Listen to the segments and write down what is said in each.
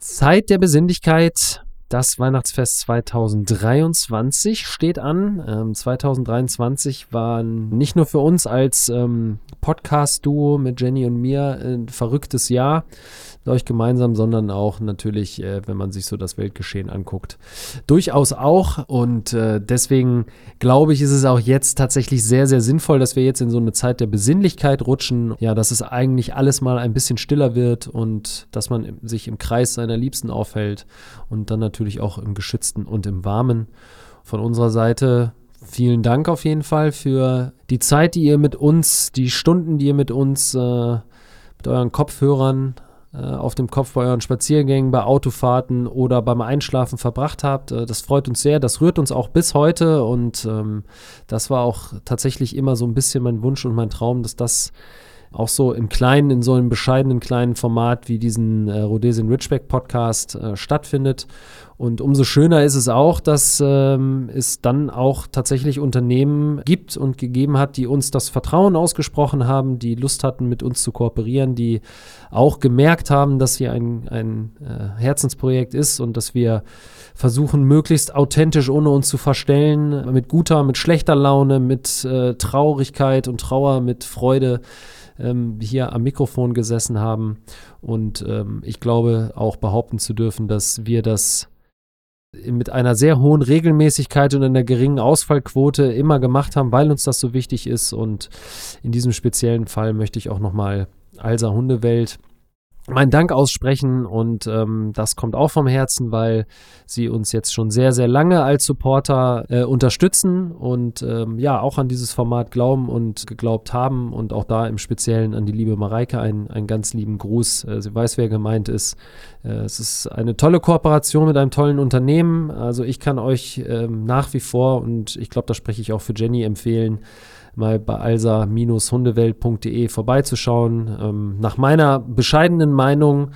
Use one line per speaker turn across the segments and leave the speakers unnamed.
Zeit der Besinnlichkeit. Das Weihnachtsfest 2023 steht an. Ähm, 2023 war nicht nur für uns als ähm, Podcast-Duo mit Jenny und mir ein verrücktes Jahr, euch gemeinsam, sondern auch natürlich, äh, wenn man sich so das Weltgeschehen anguckt, durchaus auch. Und äh, deswegen glaube ich, ist es auch jetzt tatsächlich sehr, sehr sinnvoll, dass wir jetzt in so eine Zeit der Besinnlichkeit rutschen. Ja, dass es eigentlich alles mal ein bisschen stiller wird und dass man sich im Kreis seiner Liebsten aufhält und dann natürlich auch im Geschützten und im Warmen. Von unserer Seite vielen Dank auf jeden Fall für die Zeit, die ihr mit uns, die Stunden, die ihr mit uns, äh, mit euren Kopfhörern äh, auf dem Kopf bei euren Spaziergängen, bei Autofahrten oder beim Einschlafen verbracht habt. Äh, das freut uns sehr. Das rührt uns auch bis heute und ähm, das war auch tatsächlich immer so ein bisschen mein Wunsch und mein Traum, dass das auch so im kleinen, in so einem bescheidenen kleinen Format wie diesen äh, Rhodesian Ridgeback Podcast äh, stattfindet. Und umso schöner ist es auch, dass ähm, es dann auch tatsächlich Unternehmen gibt und gegeben hat, die uns das Vertrauen ausgesprochen haben, die Lust hatten, mit uns zu kooperieren, die auch gemerkt haben, dass hier ein, ein äh, Herzensprojekt ist und dass wir versuchen, möglichst authentisch, ohne uns zu verstellen, mit guter, mit schlechter Laune, mit äh, Traurigkeit und Trauer, mit Freude ähm, hier am Mikrofon gesessen haben. Und ähm, ich glaube auch behaupten zu dürfen, dass wir das mit einer sehr hohen Regelmäßigkeit und einer geringen Ausfallquote immer gemacht haben, weil uns das so wichtig ist. Und in diesem speziellen Fall möchte ich auch nochmal Alsa Hundewelt meinen Dank aussprechen und ähm, das kommt auch vom Herzen, weil sie uns jetzt schon sehr, sehr lange als Supporter äh, unterstützen und ähm, ja, auch an dieses Format glauben und geglaubt haben und auch da im Speziellen an die liebe Mareike einen, einen ganz lieben Gruß. Äh, sie weiß, wer gemeint ist. Äh, es ist eine tolle Kooperation mit einem tollen Unternehmen. Also ich kann euch ähm, nach wie vor und ich glaube, da spreche ich auch für Jenny empfehlen, mal bei alsa-hundewelt.de vorbeizuschauen. Ähm, nach meiner bescheidenen Meinung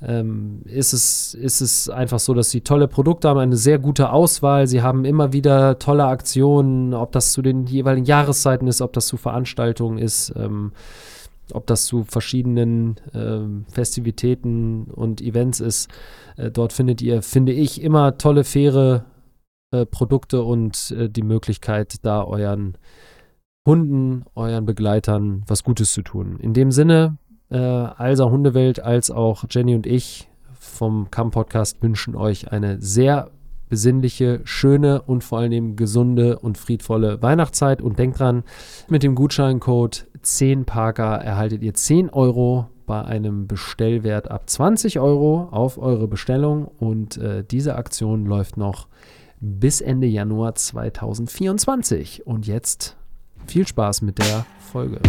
ähm, ist, es, ist es einfach so, dass sie tolle Produkte haben, eine sehr gute Auswahl. Sie haben immer wieder tolle Aktionen, ob das zu den jeweiligen Jahreszeiten ist, ob das zu Veranstaltungen ist. Ähm, ob das zu verschiedenen äh, Festivitäten und Events ist. Äh, dort findet ihr, finde ich, immer tolle, faire äh, Produkte und äh, die Möglichkeit, da euren Hunden, euren Begleitern was Gutes zu tun. In dem Sinne, äh, Alsa Hundewelt als auch Jenny und ich vom Kamm Podcast wünschen euch eine sehr besinnliche, schöne und vor allem gesunde und friedvolle Weihnachtszeit. Und denkt dran, mit dem Gutscheincode 10Parker erhaltet ihr 10 Euro bei einem Bestellwert ab 20 Euro auf eure Bestellung. Und äh, diese Aktion läuft noch bis Ende Januar 2024. Und jetzt viel Spaß mit der Folge.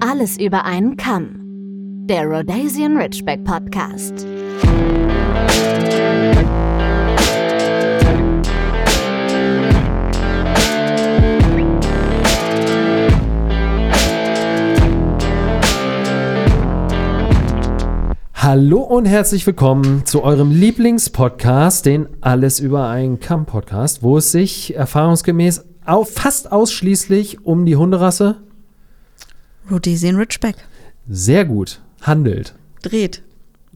Alles über einen Kamm. Der Rhodesian Ridgeback Podcast.
Hallo und herzlich willkommen zu eurem Lieblingspodcast, den Alles über einen Kamm Podcast, wo es sich erfahrungsgemäß au fast ausschließlich um die Hunderasse
Rhodesian Ridgeback.
Sehr gut handelt.
Dreht.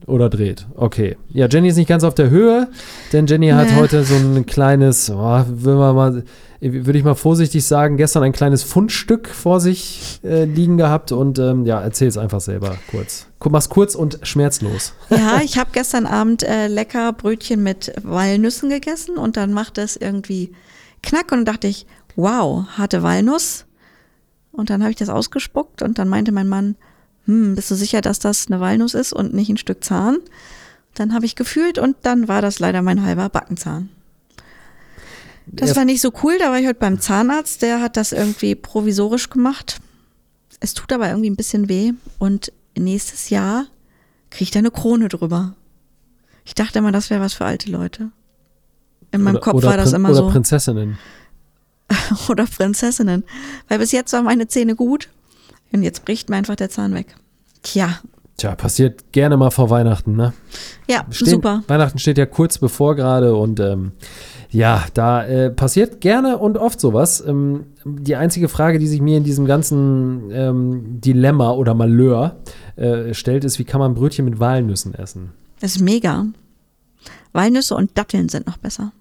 Oder dreht. Okay. Ja, Jenny ist nicht ganz auf der Höhe, denn Jenny hat
Nee.
heute so ein kleines, oh, würde man mal, würde ich mal vorsichtig sagen, gestern ein kleines Fundstück vor sich äh, liegen gehabt und ähm, ja, erzähl es einfach selber kurz. Mach's kurz und schmerzlos.
Ja, ich habe gestern Abend äh, lecker Brötchen mit Walnüssen gegessen und dann machte es irgendwie knack und dann dachte ich, wow, harte Walnuss. Und dann habe ich das ausgespuckt und dann meinte mein Mann, hm, bist du sicher, dass das eine Walnuss ist und nicht ein Stück Zahn? Dann habe ich gefühlt und dann war das leider mein halber Backenzahn. Das war nicht so cool, da war ich heute beim Zahnarzt, der hat das irgendwie provisorisch gemacht. Es tut aber irgendwie ein bisschen weh und nächstes Jahr kriegt er eine Krone drüber. Ich dachte immer, das wäre was für alte Leute. In meinem
oder,
Kopf
oder
war das
Prin-
immer
oder
so.
Prinzessinnen.
oder Prinzessinnen. Weil bis jetzt waren meine Zähne gut und jetzt bricht mir einfach der Zahn weg. Tja,
Tja, passiert gerne mal vor Weihnachten, ne?
Ja,
Stehen,
super.
Weihnachten steht ja kurz bevor gerade und ähm, ja, da äh, passiert gerne und oft sowas. Ähm, die einzige Frage, die sich mir in diesem ganzen ähm, Dilemma oder Malheur äh, stellt, ist, wie kann man Brötchen mit Walnüssen essen?
Das ist mega. Walnüsse und Datteln sind noch besser.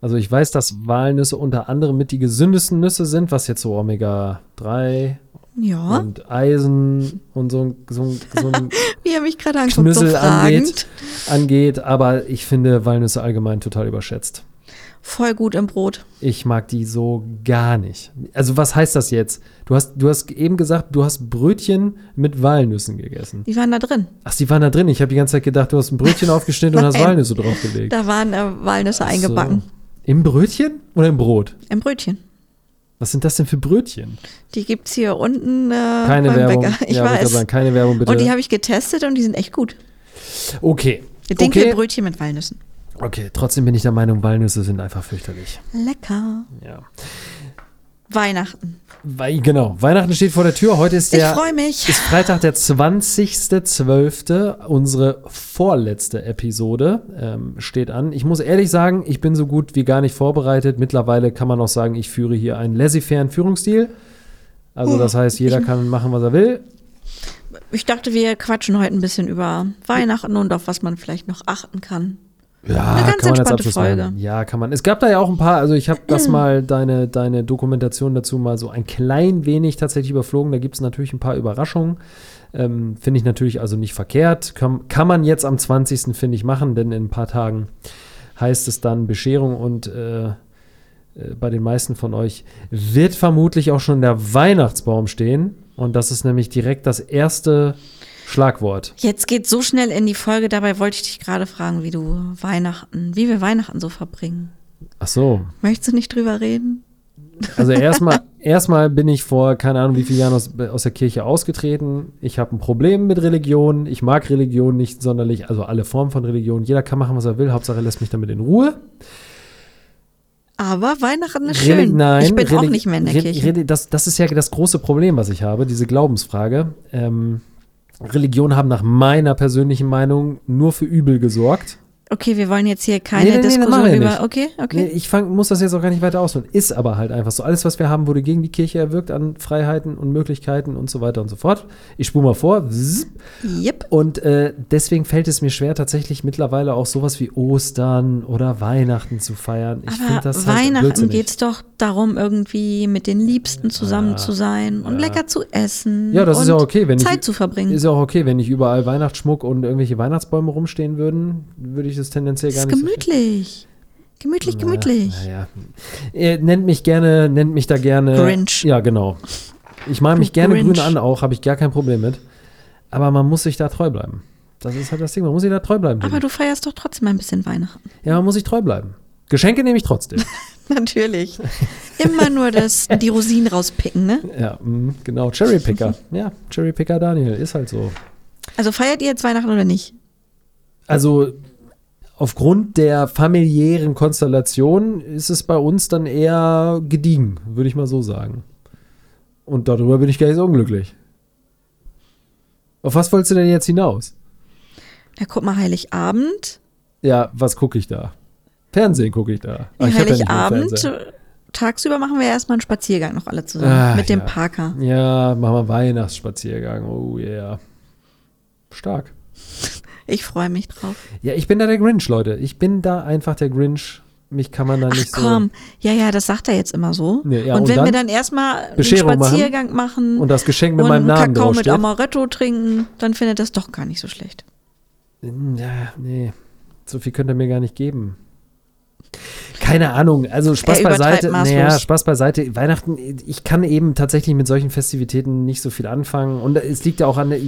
Also ich weiß, dass Walnüsse unter anderem mit die gesündesten Nüsse sind, was jetzt so Omega-3
Ja.
und Eisen und so, ein- so, ein- so ein
Wie er mich gerade anguckt, so
Knüssel angeht, angeht. Aber ich finde Walnüsse allgemein total überschätzt.
Voll gut im Brot.
Ich mag die so gar nicht. Also was heißt das jetzt? Du hast, du hast eben gesagt, du hast Brötchen mit Walnüssen gegessen.
Die waren da drin.
Ach, die waren da drin. Ich habe die ganze Zeit gedacht, du hast ein Brötchen aufgeschnitten und hast. Walnüsse draufgelegt.
Da waren äh, Walnüsse eingebacken.
So. Im Brötchen oder im Brot?
Im Brötchen.
Was sind das denn für Brötchen?
Die gibt's hier unten äh,
Keine Werbung.
Bäcker. Ich
ja,
weiß.
sagen, keine Werbung bitte.
Und die habe ich getestet und die sind echt gut.
okay. Okay.
Dinkelbrötchen mit Walnüssen.
okay, trotzdem bin ich der Meinung, Walnüsse sind einfach fürchterlich.
Lecker.
Ja.
Weihnachten.
Weil, genau, Weihnachten steht vor der Tür. Heute ist
Ich
der
freue mich.
ist Freitag, der 20.12. Unsere vorletzte Episode ähm, steht an. Ich muss ehrlich sagen, ich bin so gut wie gar nicht vorbereitet. Mittlerweile kann man auch sagen, ich führe hier einen laissez-fairen Führungsstil. Also das heißt, jeder kann machen, was er will.
Ich dachte, wir quatschen heute ein bisschen über Weihnachten und auf was man vielleicht noch achten kann.
Ja,
Eine ganz
kann man als
entspannte
Abschluss
Folge.
Ja, kann man. Es gab da ja auch ein paar, also ich habe das mal, deine, deine Dokumentation dazu mal so ein klein wenig tatsächlich überflogen. Da gibt es natürlich ein paar Überraschungen. Ähm, finde ich natürlich also nicht verkehrt. Kann, kann man jetzt am 20. finde ich machen, denn in ein paar Tagen heißt es dann Bescherung und äh, äh, bei den meisten von euch wird vermutlich auch schon der Weihnachtsbaum stehen. Und das ist nämlich direkt das erste Schlagwort.
Jetzt geht so schnell in die Folge, dabei wollte ich dich gerade fragen, wie du Weihnachten, wie wir Weihnachten so verbringen.
Ach so,
Möchtest du nicht drüber reden?
Also erstmal, erstmal bin ich vor, keine Ahnung, wie vielen Jahren aus, aus der Kirche ausgetreten. Ich habe ein Problem mit Religion. Ich mag Religion nicht sonderlich, also alle Formen von Religion. Jeder kann machen, was er will. Hauptsache, er lässt mich damit in Ruhe.
Aber Weihnachten ist
Reli-
schön.
Nein,
ich bin auch
Reli-
nicht mehr in der
Re-
Kirche.
Reli- das, das ist ja das große Problem, was ich habe, diese Glaubensfrage. Ähm, Religionen haben nach meiner persönlichen Meinung nur für Übel gesorgt.
Okay, wir wollen jetzt hier keine
Nee, nee, nee,
Diskussion
wir
über.
nicht.
Okay,
Nee,
okay.
ich fang, muss das jetzt auch gar nicht weiter ausführen. Ist aber halt einfach so. Alles, was wir haben, wurde gegen die Kirche erwirkt an Freiheiten und Möglichkeiten und so weiter und so fort. Ich spule mal vor.
Yep.
Und äh, deswegen fällt es mir schwer, tatsächlich mittlerweile auch sowas wie Ostern oder Weihnachten zu feiern. Ich finde das halt
Weihnachten
blödsinnig.
geht's doch darum, irgendwie mit den Liebsten zusammen zu sein und lecker zu essen.
Ja, das ist
und
ja okay, wenn ich-
Zeit zu verbringen.
Ist ja auch okay, wenn nicht überall Weihnachtsschmuck und irgendwelche Weihnachtsbäume rumstehen würden, würde ich das tendenziell
Das
gar
ist
nicht so
gemütlich. Gemütlich, gemütlich.
Naja. Nennt mich gerne, nennt mich da gerne.
Grinch.
Ja, genau. Ich mal mich gerne
Grinch.
grün an, auch, habe ich gar kein Problem mit. Aber man muss sich da treu bleiben. Das ist halt das Ding, man muss sich da treu bleiben.
Aber du feierst doch trotzdem ein bisschen Weihnachten.
ja, man muss sich treu bleiben. Geschenke nehme ich trotzdem.
Natürlich. Immer nur das, die Rosinen rauspicken, ne?
ja, mh, genau. Cherrypicker. Ja, Cherrypicker Daniel, ist halt so.
Also feiert ihr jetzt Weihnachten oder nicht?
Also aufgrund der familiären Konstellation ist es bei uns dann eher gediegen, würde ich mal so sagen. Und darüber bin ich gar nicht so unglücklich. Auf was wolltest du denn jetzt hinaus?
Na, guck mal, Heiligabend.
Ja, was gucke ich da? Fernsehen gucke ich da. Ah, ich ja mehr
Heiligabend. Tagsüber machen wir erstmal einen Spaziergang noch alle zusammen.
Ah,
mit dem
ja.
Parker.
Ja, machen wir Weihnachtsspaziergang. Oh yeah. Stark.
Ich freue mich drauf.
Ja, ich bin da der Grinch, Leute. Ich bin da einfach der Grinch. Mich kann man da
Ach
nicht
komm, ja, ja, das sagt er jetzt immer so.
Nee, ja,
und,
und
wenn wir dann erstmal einen
machen
Spaziergang machen,
so. Und das Geschenk mit meinem Namen
Kakao mit. Amaretto trinken, dann findet das doch gar nicht so schlecht.
Ja, nee. So viel könnt ihr mir gar nicht geben. Keine Ahnung, also Spaß
Er
beiseite. Naja, Spaß beiseite. Weihnachten, ich kann eben tatsächlich mit solchen Festivitäten nicht so viel anfangen. Und es liegt ja auch an der.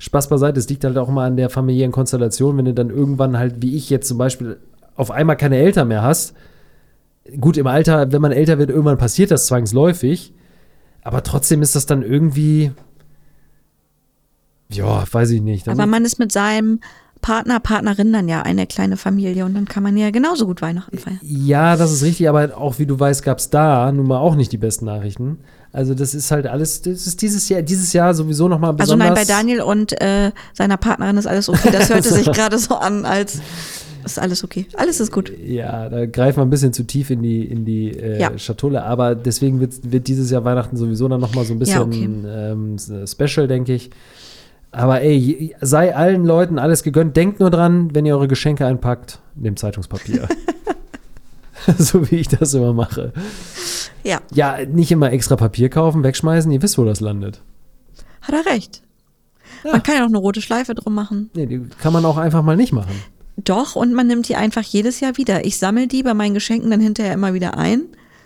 Spaß beiseite, es liegt halt auch immer an der familiären Konstellation, wenn du dann irgendwann halt, wie ich jetzt zum Beispiel, auf einmal keine Eltern mehr hast. Gut, im Alter, wenn man älter wird, irgendwann passiert das zwangsläufig. Aber trotzdem ist das dann irgendwie. Ja, weiß ich nicht.
Aber man ist mit seinem Partner, Partnerin dann ja eine kleine Familie und dann kann man ja genauso gut Weihnachten feiern.
Ja, das ist richtig, aber auch wie du weißt, gab es da nun mal auch nicht die besten Nachrichten. Also das ist halt alles, das ist dieses Jahr, dieses Jahr sowieso nochmal
Also
besonders.
nein, bei Daniel und äh, seiner Partnerin ist alles okay. Das hörte sich gerade so an, als ist alles okay. Alles ist gut.
Ja, da greifen wir ein bisschen zu tief in die, in die äh,
Ja.
Schatulle, aber deswegen wird, wird dieses Jahr Weihnachten sowieso dann nochmal so ein bisschen
Ja, okay.
ähm, special, denke ich. Aber ey, sei allen Leuten alles gegönnt. Denkt nur dran, wenn ihr eure Geschenke einpackt, nehmt Zeitungspapier. so wie ich das immer mache.
Ja,
Ja, nicht immer extra Papier kaufen, wegschmeißen, ihr wisst, wo das landet.
hat er recht.
Ja.
Man kann ja auch eine rote Schleife drum machen.
Nee, die kann man auch einfach mal nicht machen.
Doch, und man nimmt die einfach jedes Jahr wieder. Ich sammle die bei meinen Geschenken dann hinterher immer wieder ein.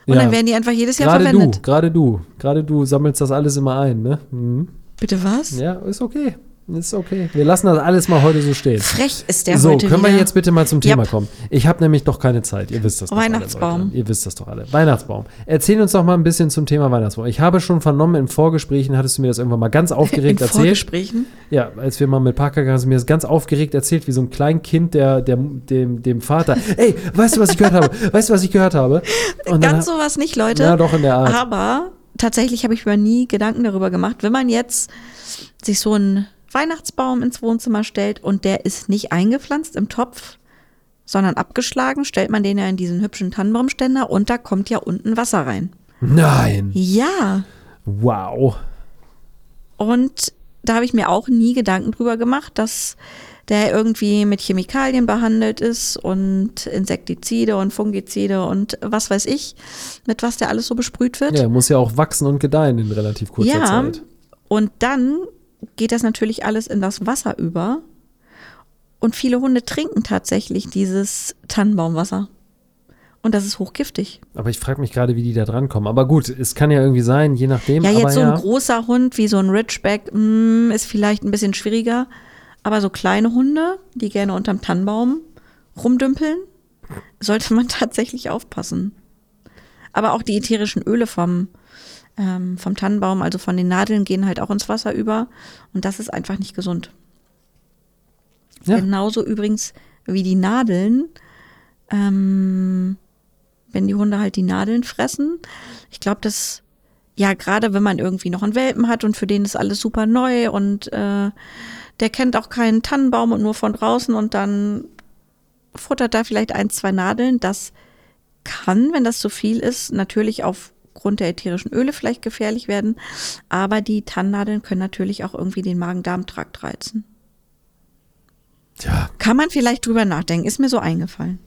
Und
Ja.
dann werden die einfach jedes Jahr
Gerade du,
verwendet.
gerade du, gerade du sammelst das alles immer ein, ne? Mhm.
Bitte was?
Ja, ist okay. Ist okay. Wir lassen das alles mal heute so stehen.
Frech ist der
so,
heute
können
wieder.
wir jetzt bitte mal zum Thema
Yep.
kommen? Ich habe nämlich doch keine Zeit. Ihr wisst das doch
Weihnachtsbaum.
Alle. Ihr wisst das doch alle. Weihnachtsbaum. Erzähl uns doch mal ein bisschen zum Thema Weihnachtsbaum. Ich habe schon vernommen, in Vorgesprächen hattest du mir das irgendwann mal ganz aufgeregt
In
erzählt.
Vorgesprächen.
Ja, als wir mal mit Parker gegangen sind, mir das ganz aufgeregt erzählt, wie so ein kleines Kind, der, der, dem, dem Vater, ey, weißt du, was ich gehört habe? Weißt du, was ich gehört habe? Und dann-
Ganz sowas nicht, Leute.
Ja, doch in der Art.
Aber tatsächlich habe ich mir nie Gedanken darüber gemacht, wenn man jetzt sich so einen Weihnachtsbaum ins Wohnzimmer stellt und der ist nicht eingepflanzt im Topf, sondern abgeschlagen, stellt man den ja in diesen hübschen Tannenbaumständer und da kommt ja unten Wasser rein.
Nein.
Ja.
Wow.
Und da habe ich mir auch nie Gedanken drüber gemacht, dass der irgendwie mit Chemikalien behandelt ist und Insektizide und Fungizide und was weiß ich, mit was der alles so besprüht wird.
Ja, muss ja auch wachsen und gedeihen in relativ kurzer
Ja,
Zeit.
und dann geht das natürlich alles in das Wasser über. Und viele Hunde trinken tatsächlich dieses Tannenbaumwasser. Und das ist hochgiftig.
Aber ich frage mich gerade, wie die da drankommen. Aber gut, es kann ja irgendwie sein, je nachdem.
Ja, jetzt so
ja.
ein großer Hund wie so ein Ridgeback mm, ist vielleicht ein bisschen schwieriger. Aber so kleine Hunde, die gerne unterm Tannenbaum rumdümpeln, sollte man tatsächlich aufpassen. Aber auch die ätherischen Öle vom, ähm, vom Tannenbaum, also von den Nadeln, gehen halt auch ins Wasser über. Und das ist einfach nicht gesund.
Ja.
Genauso übrigens wie die Nadeln, ähm, wenn die Hunde halt die Nadeln fressen. Ich glaube, das, ja, gerade wenn man irgendwie noch einen Welpen hat und für den ist alles super neu und äh, der kennt auch keinen Tannenbaum und nur von draußen und dann futtert da vielleicht ein, zwei Nadeln. Das kann, wenn das zu viel ist, natürlich aufgrund der ätherischen Öle vielleicht gefährlich werden. Aber die Tannennadeln können natürlich auch irgendwie den Magen-Darm-Trakt reizen.
Tja,
Kann man vielleicht drüber nachdenken, ist mir so eingefallen.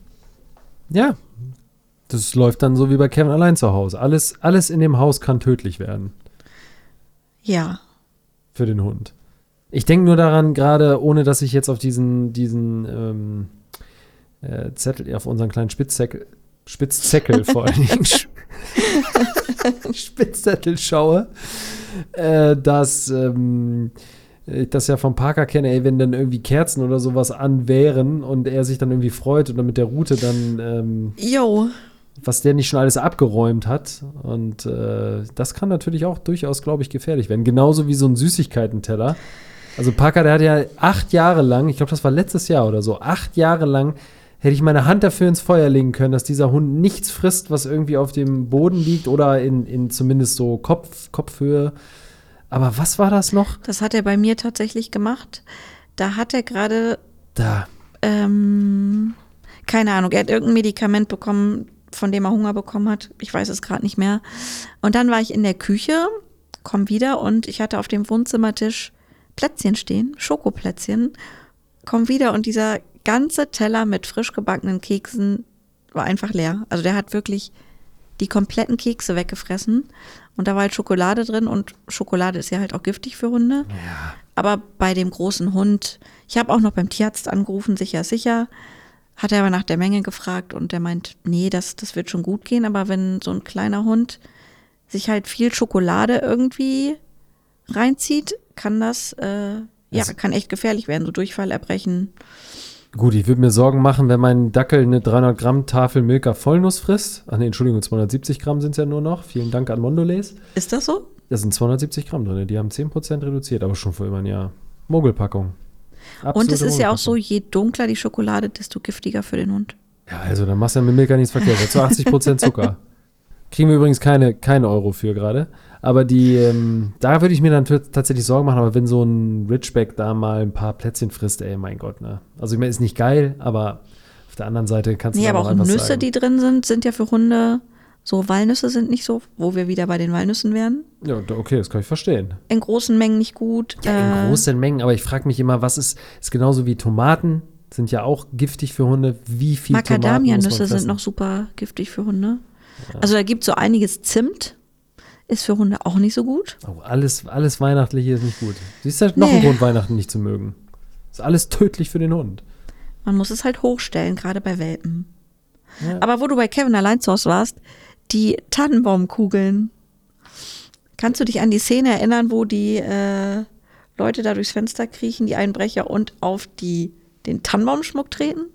ja. Das läuft dann so wie bei Kevin allein zu Hause. Alles, alles in dem Haus kann tödlich werden
Ja.
für den Hund. Ich denke nur daran, gerade ohne dass ich jetzt auf diesen, diesen ähm, äh, Zettel, auf unseren kleinen Spitzzettel, Spitzzettel vor allen Dingen, Spitzzettel schaue, äh, dass ähm, ich das ja vom Parker kenne, ey, wenn dann irgendwie Kerzen oder sowas an wären und er sich dann irgendwie freut oder mit der Route dann, ähm,
Jo.
was der nicht schon alles abgeräumt hat. Und äh, das kann natürlich auch durchaus, glaube ich, gefährlich werden. Genauso wie so ein Süßigkeitenteller. Also Parker, der hat ja acht Jahre lang, ich glaube, das war letztes Jahr oder so, acht Jahre lang hätte ich meine Hand dafür ins Feuer legen können, dass dieser Hund nichts frisst, was irgendwie auf dem Boden liegt oder in, in zumindest so Kopf, Kopfhöhe. Aber was war das noch?
Das hat er bei mir tatsächlich gemacht. Da hat er gerade,
Da.
ähm, keine Ahnung, er hat irgendein Medikament bekommen, von dem er Hunger bekommen hat. Ich weiß es gerade nicht mehr. Und dann war ich in der Küche, komm wieder und ich hatte auf dem Wohnzimmertisch Plätzchen stehen, Schokoplätzchen. Komm wieder und dieser ganze Teller mit frisch gebackenen Keksen war einfach leer. Also der hat wirklich die kompletten Kekse weggefressen und da war halt Schokolade drin und Schokolade ist ja halt auch giftig für Hunde. Aber bei dem großen Hund, ich habe auch noch beim Tierarzt angerufen, sicher, sicher, hat er aber nach der Menge gefragt und der meint, nee, das, das wird schon gut gehen, aber wenn so ein kleiner Hund sich halt viel Schokolade irgendwie reinzieht, kann das, äh, ja,
Also-
kann echt gefährlich werden, so Durchfall, Erbrechen.
Gut, ich würde mir Sorgen machen, wenn mein Dackel eine 300 Gramm Tafel Milka Vollnuss frisst. Ach nee, Entschuldigung, 270 Gramm sind es ja nur noch. Vielen Dank an Mondelez.
Ist das so?
Da sind 270 Gramm drin. Die haben 10% reduziert, aber schon vor über ein Jahr. Mogelpackung.
Und
Absolute
es ist ja auch so, je dunkler die Schokolade, desto giftiger für den Hund.
Ja, also dann machst du ja mit Milka nichts verkehrt. Zu 80% Zucker. Kriegen wir übrigens keine, keine Euro für gerade. Aber die, ähm, da würde ich mir dann tatsächlich Sorgen machen, aber wenn so ein Ridgeback da mal ein paar Plätzchen frisst, ey, mein Gott, ne? Also ich meine, ist nicht geil, aber auf der anderen Seite kannst du
Nee, aber auch Nüsse,
sagen.
die drin sind, sind ja für Hunde, so Walnüsse sind nicht so, wo wir wieder bei den Walnüssen wären.
Ja, okay, das kann ich verstehen.
In großen Mengen nicht gut.
Ja, in
Äh,
großen Mengen, aber ich frage mich immer, was ist, ist genauso wie Tomaten, sind ja auch giftig für Hunde. Wie viel
Macadamia-Nüsse sind noch super giftig für Hunde. Also da gibt es so einiges Zimt, ist für Hunde auch nicht so gut.
Oh, alles, alles Weihnachtliche ist nicht gut. Siehst du, noch ein
Nee.
Grund, Weihnachten nicht zu mögen. Ist alles tödlich für den Hund.
Man muss es halt hochstellen, gerade bei Welpen.
Ja.
Aber wo du bei Kevin allein zu Hause warst, die Tannenbaumkugeln. Kannst du dich an die Szene erinnern, wo die äh, Leute da durchs Fenster kriechen, die Einbrecher, und auf die, den Tannenbaumschmuck treten?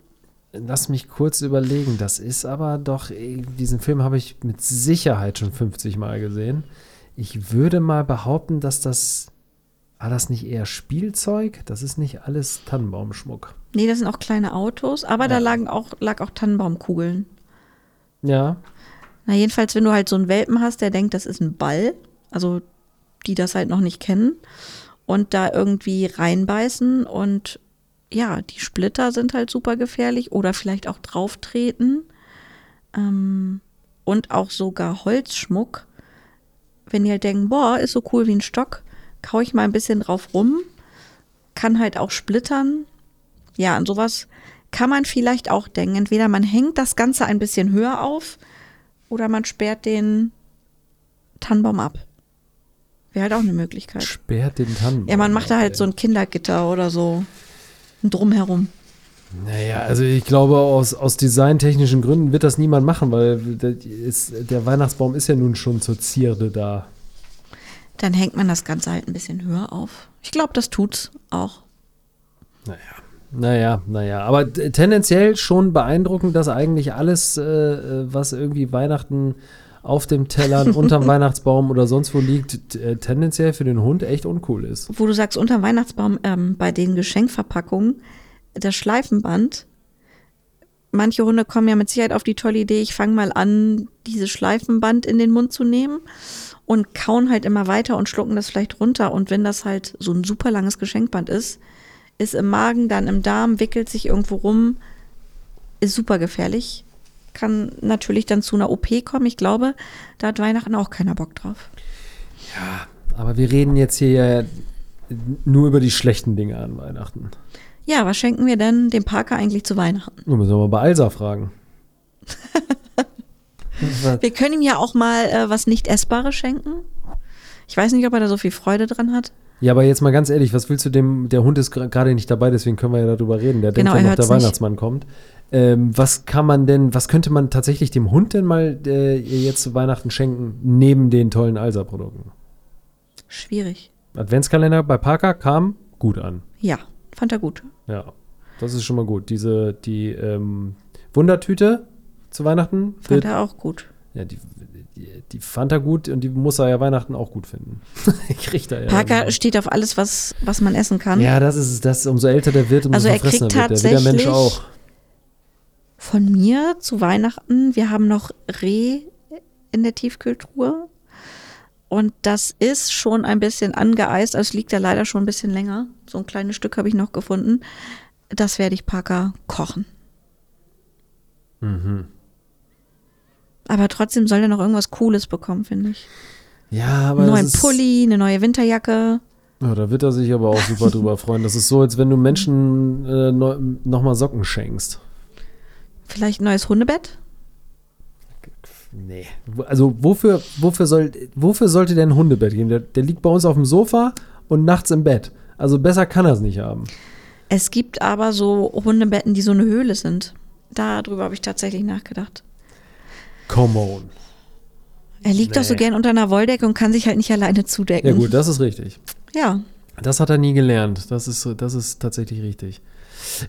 Lass mich kurz überlegen. Das ist aber doch, eh, diesen Film habe ich mit Sicherheit schon 50 Mal gesehen. Ich würde mal behaupten, dass das, war das nicht eher Spielzeug? Das ist nicht alles Tannenbaumschmuck.
Nee, das sind auch kleine Autos, aber da
Ja.
lagen auch, lag auch Tannenbaumkugeln.
Ja,
Na, jedenfalls, wenn du halt so einen Welpen hast, der denkt, das ist ein Ball, also die das halt noch nicht kennen und da irgendwie reinbeißen und ja, die Splitter sind halt super gefährlich oder vielleicht auch drauf treten ähm, und auch sogar Holzschmuck. Wenn die halt denken, boah, ist so cool wie ein Stock, kau ich mal ein bisschen drauf rum, kann halt auch splittern. Ja, an sowas kann man vielleicht auch denken. Entweder man hängt das Ganze ein bisschen höher auf oder man sperrt den Tannenbaum ab. Wäre halt auch eine Möglichkeit.
sperrt den Tannenbaum.
Ja, man macht da halt so ein Kindergitter oder so. Drumherum.
Naja, also ich glaube, aus, aus designtechnischen Gründen wird das niemand machen, weil der, ist, der Weihnachtsbaum ist ja nun schon zur Zierde da.
Dann hängt man das Ganze halt ein bisschen höher auf. Ich glaube, das tut's auch.
Naja, naja, naja. Aber tendenziell schon beeindruckend, dass eigentlich alles, äh, äh, was irgendwie Weihnachten auf dem Tellern, unterm Weihnachtsbaum oder sonst wo liegt, äh, tendenziell für den Hund echt uncool ist.
Wo du sagst, unterm Weihnachtsbaum ähm, bei den Geschenkverpackungen, das Schleifenband. Manche Hunde kommen ja mit Sicherheit auf die tolle Idee, ich fange mal an, dieses Schleifenband in den Mund zu nehmen und kauen halt immer weiter und schlucken das vielleicht runter. Und wenn das halt so ein super langes Geschenkband ist, ist im Magen, dann im Darm, wickelt sich irgendwo rum, ist super gefährlich. Kann natürlich dann zu einer OP kommen. Ich glaube, da hat Weihnachten auch keiner Bock drauf.
Aber wir reden jetzt hier ja nur über die schlechten Dinge an Weihnachten.
Ja, was schenken wir denn dem Parker eigentlich zu Weihnachten?
Nun müssen wir mal bei Alsa fragen.
Wir können ihm ja auch mal äh, was nicht Essbares schenken. Ich weiß nicht, ob er da so viel Freude dran hat.
ja, aber jetzt mal ganz ehrlich, was willst du dem, der Hund ist gerade nicht dabei, deswegen können wir ja darüber reden. Der
Genau,
denkt ja noch, der
hört's nicht.
Weihnachtsmann kommt. Ähm, was kann man denn, was könnte man tatsächlich dem Hund denn mal äh, jetzt zu Weihnachten schenken, neben den tollen Alsa-Produkten?
Schwierig.
Adventskalender bei Parker kam gut an.
Ja, fand er gut.
Ja, das ist schon mal gut. Diese, die ähm, Wundertüte zu Weihnachten,
Fand er auch gut.
ja, die, die, die fand er gut und die muss er ja Weihnachten auch gut finden. Kriegt er ja.
Parker steht auf alles, was, was man essen kann.
Ja, das ist es. Das, umso älter der wird, umso
Also er kriegt
wird der. Wie der Mensch auch.
Von mir zu Weihnachten, wir haben noch Reh in der Tiefkühltruhe. Und das ist schon ein bisschen angeeist. Also es liegt da leider schon ein bisschen länger. So ein kleines Stück habe ich noch gefunden. Das werde ich Parker kochen.
Mhm.
Aber trotzdem soll er noch irgendwas Cooles bekommen, finde ich.
Ja, aber
Einen neuen Pulli, eine neue Winterjacke.
Ja, da wird er sich aber auch super drüber freuen. Das ist so, als wenn du Menschen äh, nochmal Socken schenkst.
Vielleicht ein neues Hundebett.
Nee. Also wofür, wofür, soll, wofür sollte der ein Hundebett geben? Der, der liegt bei uns auf dem Sofa und nachts im Bett. Also besser kann er es nicht haben.
Es gibt aber so Hundebetten, die so eine Höhle sind. Darüber habe ich tatsächlich nachgedacht.
Come on.
Er liegt doch so
Nee.
gern unter einer Wolldecke und kann sich halt nicht alleine zudecken.
Ja gut, das ist richtig.
Ja.
Das hat er nie gelernt. Das ist, das ist tatsächlich richtig.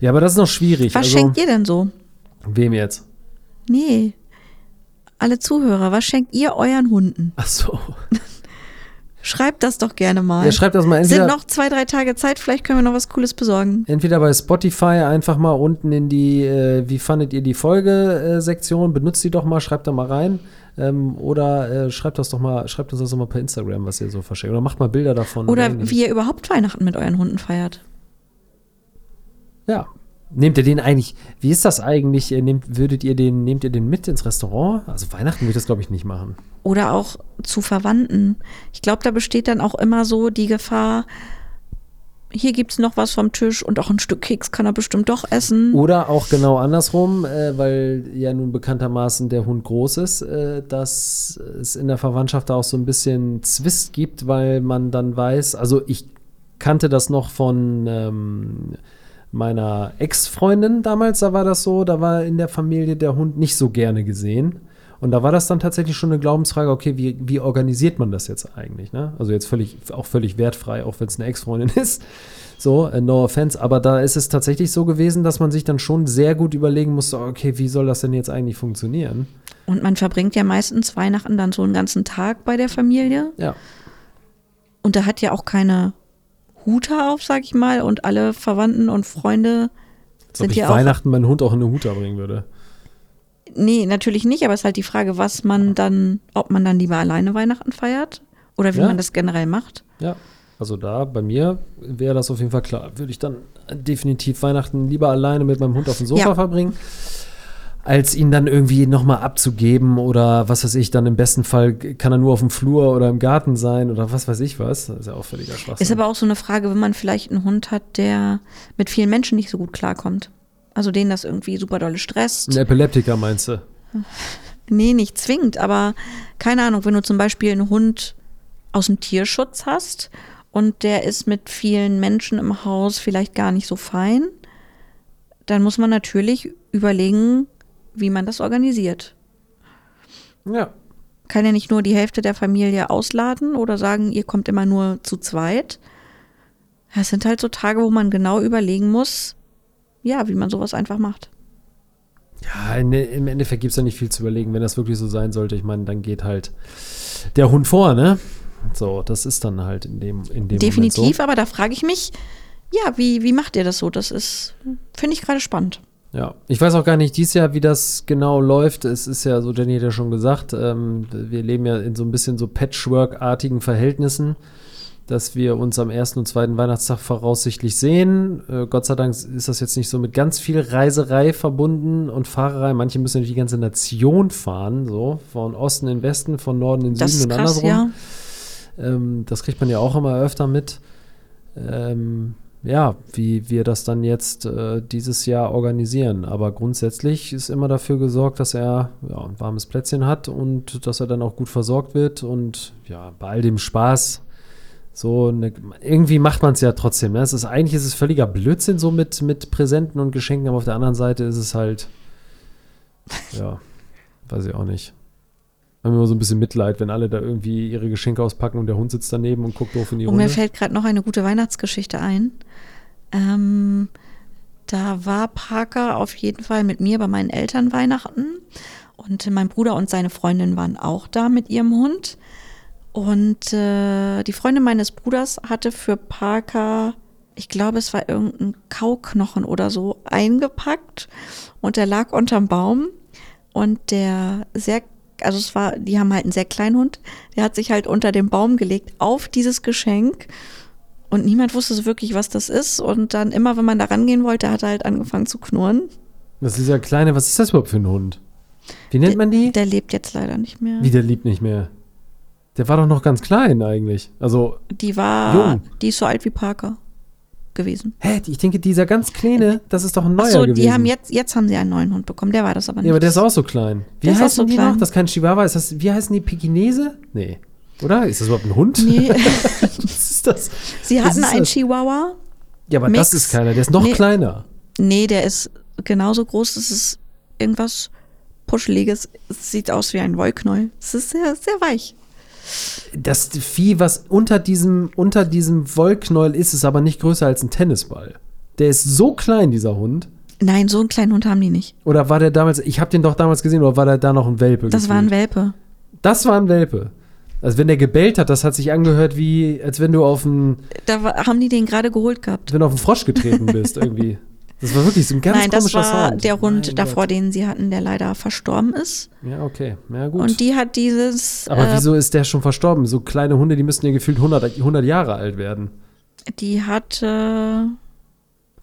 Ja, aber das ist noch schwierig.
Was
also,
schenkt ihr denn so?
Wem jetzt?
Nee. Alle Zuhörer, was schenkt ihr euren Hunden?
Ach so.
Schreibt das doch gerne mal.
Ja, schreibt das mal
Sind
entweder,
noch zwei, drei Tage Zeit, vielleicht können wir noch was Cooles besorgen.
entweder bei Spotify einfach mal unten in die äh, Wie fandet ihr die Folge-Sektion, benutzt die doch mal, schreibt da mal rein. Ähm, oder äh, schreibt das doch mal, schreibt uns das doch mal per Instagram, was ihr so verschickt. Oder macht mal Bilder davon.
Oder wie ihr überhaupt Weihnachten mit euren Hunden feiert.
Ja. Nehmt ihr den eigentlich, wie ist das eigentlich? Ihr Nehmt, würdet ihr den, nehmt ihr den mit ins Restaurant? Also Weihnachten würde ich das, glaube ich, nicht machen.
Oder auch zu Verwandten. Ich glaube, da besteht dann auch immer so die Gefahr, hier gibt's noch was vom Tisch und auch ein Stück Keks kann er bestimmt doch essen.
Oder auch genau andersrum, äh, weil ja nun bekanntermaßen der Hund groß ist, äh, dass es in der Verwandtschaft da auch so ein bisschen Zwist gibt, weil man dann weiß, also ich kannte das noch von ähm, meiner Ex-Freundin damals, da war das so, da war in der Familie der Hund nicht so gerne gesehen. Und da war das dann tatsächlich schon eine Glaubensfrage, okay, wie, wie organisiert man das jetzt eigentlich? Ne? Also jetzt völlig, auch völlig wertfrei, auch wenn es eine Ex-Freundin ist. So, äh, no offense. Aber da ist es tatsächlich so gewesen, dass man sich dann schon sehr gut überlegen musste, okay, wie soll das denn jetzt eigentlich funktionieren?
Und man verbringt ja meistens Weihnachten dann so einen ganzen Tag bei der Familie.
Ja.
Und da hat ja auch keine Huter auf, sag ich mal. Und alle Verwandten und Freunde
Als ob
sind
ich
ja auch.
Weihnachten meinen Hund auch in eine Huta bringen würde.
Nee, natürlich nicht, aber es ist halt die Frage, was man dann, ob man dann lieber alleine Weihnachten feiert oder wie
Ja.
man das generell macht.
Ja. Also da, bei mir wäre das auf jeden Fall klar. Würde ich dann definitiv Weihnachten lieber alleine mit meinem Hund auf dem Sofa
Ja.
verbringen, als ihn dann irgendwie nochmal abzugeben oder was weiß ich, dann im besten Fall kann er nur auf dem Flur oder im Garten sein oder was weiß ich was. Das ist ja auch völliger Schwachsinn.
Ist aber auch so eine Frage, wenn man vielleicht einen Hund hat, der mit vielen Menschen nicht so gut klarkommt. Also den das irgendwie super dolle stresst.
Ein Epileptiker meinst du?
Nee, nicht zwingend, aber keine Ahnung, wenn du zum Beispiel einen Hund aus dem Tierschutz hast und der ist mit vielen Menschen im Haus vielleicht gar nicht so fein, dann muss man natürlich überlegen, wie man das organisiert.
Ja.
Kann ja nicht nur die Hälfte der Familie ausladen oder sagen, ihr kommt immer nur zu zweit. Es sind halt so Tage, wo man genau überlegen muss, ja, wie man sowas einfach macht.
Ja, in, im Endeffekt gibt es ja nicht viel zu überlegen. Wenn das wirklich so sein sollte, ich meine, dann geht halt der Hund vor, ne? So, das ist dann halt in dem, in dem
Definitiv,
Moment
aber da frage ich mich, ja, wie, wie macht ihr das so? Das ist, finde ich gerade spannend.
Ja, ich weiß auch gar nicht dieses Jahr, wie das genau läuft. Es ist ja so, Jenny hat ja schon gesagt, ähm, wir leben ja in so ein bisschen so Patchwork-artigen Verhältnissen, dass wir uns am ersten und zweiten Weihnachtstag voraussichtlich sehen. Äh, Gott sei Dank ist das jetzt nicht so mit ganz viel Reiserei verbunden und Fahrerei. Manche müssen durch die ganze Nation fahren, so von Osten in Westen, von Norden in
Das
Süden
ist
und
krass,
andersrum.
ja.
Ähm, das kriegt man ja auch immer öfter mit. Ähm, ja, wie wir das dann jetzt äh, dieses Jahr organisieren. Aber grundsätzlich ist immer dafür gesorgt, dass er ja, ein warmes Plätzchen hat und dass er dann auch gut versorgt wird. Und ja, bei all dem Spaß, so eine, irgendwie macht man es ja trotzdem. Ne? Es ist, eigentlich ist es völliger Blödsinn so mit, mit Präsenten und Geschenken, aber auf der anderen Seite ist es halt, ja, weiß ich auch nicht. Haben wir immer so ein bisschen Mitleid, wenn alle da irgendwie ihre Geschenke auspacken und der Hund sitzt daneben und guckt doof in die
Und mir
Runde.
fällt gerade noch eine gute Weihnachtsgeschichte ein. Ähm, da war Parker auf jeden Fall mit mir bei meinen Eltern Weihnachten. Und mein Bruder und seine Freundin waren auch da mit ihrem Hund. Und äh, die Freundin meines Bruders hatte für Parker, ich glaube, es war irgendein Kauknochen oder so, eingepackt. Und der lag unterm Baum. Und der sehr, also es war, die haben halt einen sehr kleinen Hund. Der hat sich halt unter den Baum gelegt auf dieses Geschenk. Und niemand wusste so wirklich, was das ist. Und dann immer, wenn man da rangehen wollte, hat er halt angefangen zu knurren.
Das ist dieser kleine, was ist das überhaupt für ein Hund? Wie nennt man die?
Der lebt jetzt leider nicht mehr.
Wie, der liebt nicht mehr. Der war doch noch ganz klein eigentlich. Also,
Die war,
Jung.
die ist so alt wie Parker gewesen.
hä, ich denke, dieser ganz kleine, das ist doch ein neuer
Ach so,
gewesen.
die haben jetzt, jetzt haben sie einen neuen Hund bekommen. Der war das aber nicht.
ja, aber der ist auch so klein. Wie
Der
heißen
so
die
klein.
noch? Das ist kein Chihuahua. Ist das, wie heißen die? Pekinese? Nee. Oder? Ist das überhaupt ein Hund?
Nee,
was ist das?
sie hatten einen
das?
Chihuahua.
Ja, aber
Mix.
das ist keiner. Der ist noch
Nee.
kleiner.
Nee, der ist genauso groß. Das ist irgendwas Puscheliges. Es sieht aus wie ein Wollknäuel. Es ist sehr, sehr weich.
Das Vieh, was unter diesem, unter diesem Wollknäuel ist, ist aber nicht größer als ein Tennisball. Der ist so klein, dieser Hund.
Nein, so einen kleinen Hund haben die nicht.
Oder war der damals, ich habe den doch damals gesehen, oder war der da noch ein Welpe?
Das war ein
gefühlt?
Welpe.
Das war ein Welpe. Also wenn der gebellt hat, das hat sich angehört wie, als wenn du auf einen,
Da war, haben die den gerade geholt gehabt.
wenn du auf einen Frosch getreten bist irgendwie. Das war wirklich so ein ganz
Nein, das
komischer
war
Sound.
der Hund
Mein
davor,
Gott.
den sie hatten, der leider verstorben ist.
Ja, okay. Ja, gut.
Und die hat dieses,
Aber
äh,
wieso ist der schon verstorben? So kleine Hunde, die müssten ja gefühlt 100, 100 Jahre alt werden.
die hatte,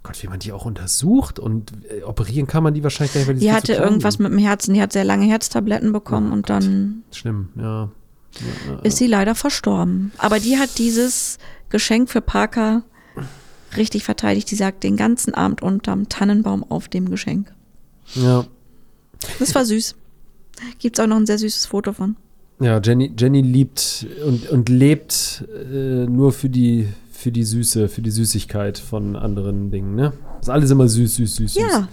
Gott, wie man die auch untersucht und äh, operieren kann man die wahrscheinlich gar nicht, weil die,
die hatte
klein
irgendwas
sind.
mit dem Herzen, die hat sehr lange Herztabletten bekommen
Oh
und
Gott.
dann
Schlimm, ja. ja, ja.
ist sie leider verstorben. Aber die hat dieses Geschenk für Parker richtig verteidigt. Die sagt den ganzen Abend unterm Tannenbaum auf dem Geschenk.
ja.
Das war süß. Gibt's auch noch ein sehr süßes Foto von.
Ja, Jenny, Jenny liebt und, und lebt äh, nur für die, für die Süße, für die Süßigkeit von anderen Dingen, ne? Ist alles immer süß, süß, süß, süß.
Ja,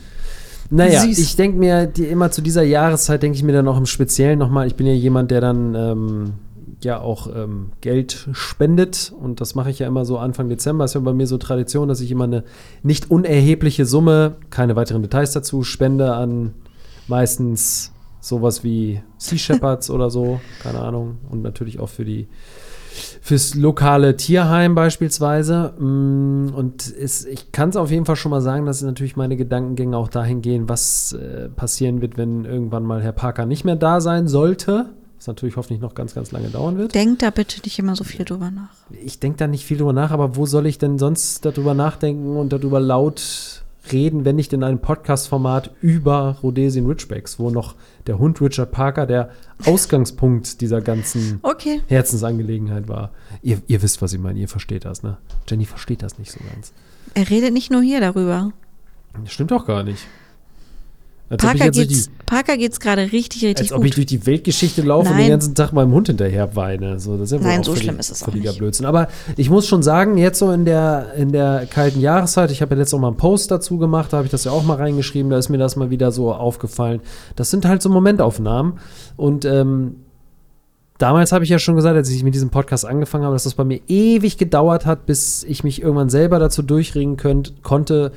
Naja,
Süß.
ich denke mir, die, immer zu dieser Jahreszeit denke ich mir dann auch im Speziellen nochmal, ich bin ja jemand, der dann ähm, ja auch ähm, Geld spendet und das mache ich ja immer so Anfang Dezember, ist ja bei mir so Tradition, dass ich immer eine nicht unerhebliche Summe, keine weiteren Details dazu, spende an meistens sowas wie Sea Shepherds oder so, keine Ahnung, und natürlich auch für die fürs lokale Tierheim beispielsweise. Mm, Und es, ich kann es auf jeden Fall schon mal sagen, dass natürlich meine Gedankengänge auch dahin gehen, was äh, passieren wird, wenn irgendwann mal Herr Parker nicht mehr da sein sollte. Was natürlich hoffentlich noch ganz, ganz lange dauern wird.
denk da bitte nicht immer so viel drüber nach.
Ich denke da nicht viel drüber nach, aber wo soll ich denn sonst darüber nachdenken und darüber laut reden, wenn nicht in einem Podcast-Format über Rhodesian Ridgebacks, wo noch der Hund Richard Parker der Ausgangspunkt dieser ganzen
Okay.
Herzensangelegenheit war. Ihr, ihr wisst, was ich meine, ihr versteht das, ne? Jenny versteht das nicht so ganz.
Er redet nicht nur hier darüber.
Das stimmt doch gar nicht. Als
Parker
durch
geht's,
die,
Parker geht's gerade richtig, richtig
als ob ich
gut.
durch die Weltgeschichte laufe und
Nein.
den ganzen Tag meinem Hund hinterher weine. So, das ist ja wohl
Nein, so schlimm ist es auch nicht.
Blödsinn. Aber ich muss schon sagen, jetzt so in der, in der kalten Jahreszeit, ich habe ja letztes auch mal einen Post dazu gemacht, da habe ich das ja auch mal reingeschrieben, da ist mir das mal wieder so aufgefallen. Das sind halt so Momentaufnahmen. Und ähm, damals habe ich ja schon gesagt, als ich mit diesem Podcast angefangen habe, dass das bei mir ewig gedauert hat, bis ich mich irgendwann selber dazu durchringen könnt, konnte,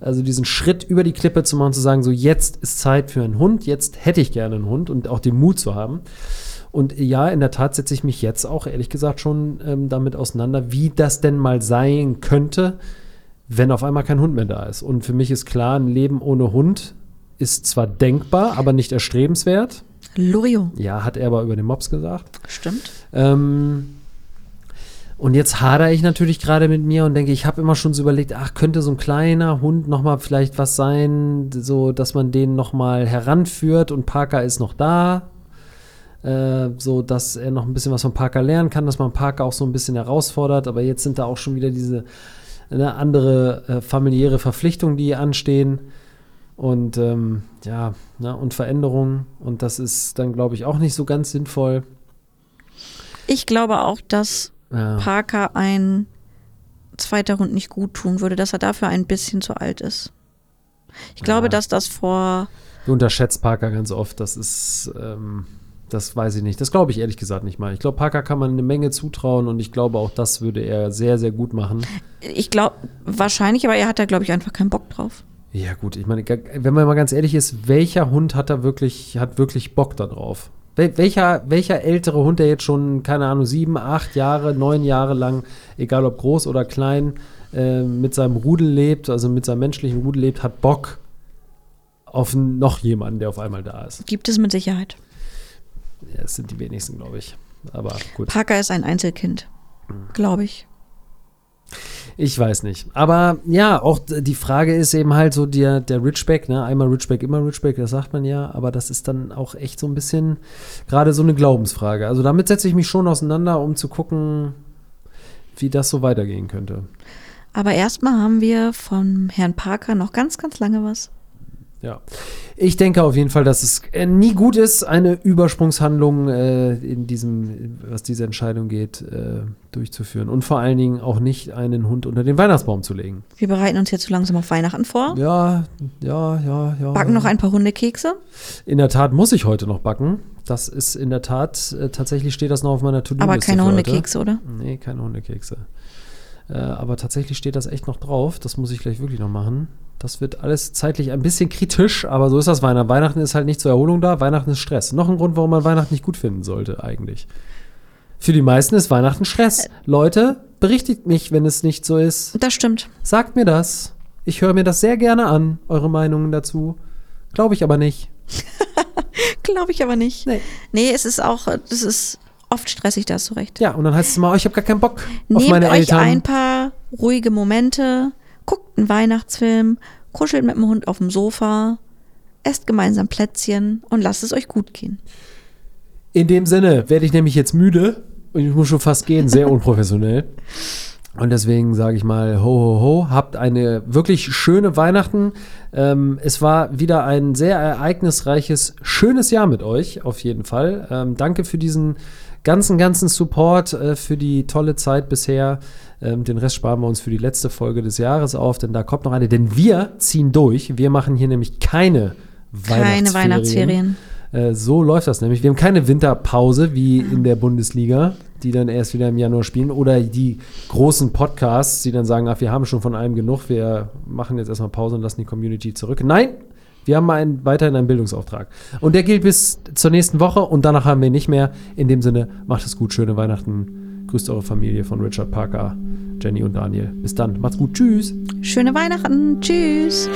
also diesen Schritt über die Klippe zu machen, zu sagen, so jetzt ist Zeit für einen Hund, jetzt hätte ich gerne einen Hund und auch den Mut zu haben. Und ja, in der Tat setze ich mich jetzt auch ehrlich gesagt schon ähm, damit auseinander, wie das denn mal sein könnte, wenn auf einmal kein Hund mehr da ist. Und für mich ist klar, ein Leben ohne Hund ist zwar denkbar, aber nicht erstrebenswert.
Lorio.
Ja, hat er aber über den Mops gesagt.
Stimmt.
Ähm, und jetzt hadere ich natürlich gerade mit mir und denke, ich habe immer schon so überlegt, ach, könnte so ein kleiner Hund noch mal vielleicht was sein, so dass man den noch mal heranführt und Parker ist noch da, äh, so dass er noch ein bisschen was von Parker lernen kann, dass man Parker auch so ein bisschen herausfordert. Aber jetzt sind da auch schon wieder diese ne, andere äh, familiäre Verpflichtungen, die anstehen und ähm, ja, ne, und Veränderungen und das ist dann glaube ich auch nicht so ganz sinnvoll.
Ich glaube auch, dass
Ja.
Parker ein zweiter Hund nicht gut tun würde, dass er dafür ein bisschen zu alt ist. Ich glaube,
Ja.
dass das vor,
Du unterschätzt Parker ganz oft. Das ist, ähm, das weiß ich nicht. Das glaube ich ehrlich gesagt nicht mal. Ich glaube, Parker kann man eine Menge zutrauen und ich glaube, auch das würde er sehr, sehr gut machen.
ich glaube, wahrscheinlich, aber er hat da, glaube ich, einfach keinen Bock drauf.
Ja, gut. Ich meine, wenn man mal ganz ehrlich ist, welcher Hund hat da wirklich, hat wirklich Bock da drauf? Wel welcher, welcher ältere Hund, der jetzt schon, keine Ahnung, sieben, acht Jahre, neun Jahre lang, egal ob groß oder klein, äh, mit seinem Rudel lebt, also mit seinem menschlichen Rudel lebt, hat Bock auf noch jemanden, der auf einmal da ist.
Gibt es mit Sicherheit.
Ja, es sind die wenigsten, glaube ich. Aber gut.
Parker ist ein Einzelkind. Glaube ich.
Ich weiß nicht. Aber ja, auch die Frage ist eben halt so der, der Ridgeback, ne? Einmal Ridgeback, immer Ridgeback, das sagt man ja, aber das ist dann auch echt so ein bisschen gerade so eine Glaubensfrage. Also damit setze ich mich schon auseinander, um zu gucken, wie das so weitergehen könnte.
Aber erstmal haben wir vom Herrn Parker noch ganz, ganz lange was.
Ja. Ich denke auf jeden Fall, dass es äh, nie gut ist, eine Übersprungshandlung äh, in diesem, was diese Entscheidung geht, äh, durchzuführen. Und vor allen Dingen auch nicht einen Hund unter den Weihnachtsbaum zu legen.
Wir bereiten uns jetzt so langsam auf Weihnachten vor.
Ja, ja, ja, ja.
Backen noch ein paar Hundekekse.
In der Tat muss ich heute noch backen. Das ist in der Tat, äh, tatsächlich steht das noch auf meiner To-Do-Liste.
Aber keine. Hundekekse, oder?
Nee, keine Hundekekse. Äh, aber tatsächlich steht das echt noch drauf. Das muss ich gleich wirklich noch machen. Das wird alles zeitlich ein bisschen kritisch, aber so ist das Weihnachten. Weihnachten ist halt nicht zur Erholung da, Weihnachten ist Stress. Noch ein Grund, warum man Weihnachten nicht gut finden sollte, eigentlich. Für die meisten ist Weihnachten Stress. Leute, berichtigt mich, wenn es nicht so ist.
Das stimmt.
Sagt mir das. Ich höre mir das sehr gerne an, eure Meinungen dazu. Glaube ich aber nicht.
Glaube ich aber nicht.
Nee.
Nee, es ist auch, das ist oft stressig, da hast du recht.
Ja, und dann heißt es mal, oh, ich habe gar keinen Bock auf
Nehmt
meine
euch
Eltern.
ein paar ruhige Momente, guckt einen Weihnachtsfilm, kuschelt mit dem Hund auf dem Sofa, esst gemeinsam Plätzchen und lasst es euch gut gehen.
In dem Sinne werde ich nämlich jetzt müde und ich muss schon fast gehen, sehr unprofessionell. Und deswegen sage ich mal, ho, ho, ho, habt eine wirklich schöne Weihnachten. Ähm, es war wieder ein sehr ereignisreiches, schönes Jahr mit euch, auf jeden Fall. Ähm, danke für diesen ganzen, ganzen Support, äh, für die tolle Zeit bisher. Ähm, den Rest sparen wir uns für die letzte Folge des Jahres auf, denn da kommt noch eine. Denn wir ziehen durch. Wir machen hier nämlich keine
Keine Weihnachtsferien.
äh, so läuft das nämlich. Wir haben keine Winterpause wie in der Bundesliga, die dann erst wieder im Januar spielen. Oder die großen Podcasts, die dann sagen, ach, wir haben schon von allem genug, wir machen jetzt erstmal Pause und lassen die Community zurück. Nein, wir haben einen, weiterhin einen Bildungsauftrag. Und der gilt bis zur nächsten Woche und danach haben wir nicht mehr. In dem Sinne, macht es gut, schöne Weihnachten. Grüßt eure Familie von Richard Parker, Jenny und Daniel. Bis dann, macht's gut, tschüss.
Schöne Weihnachten. Tschüss.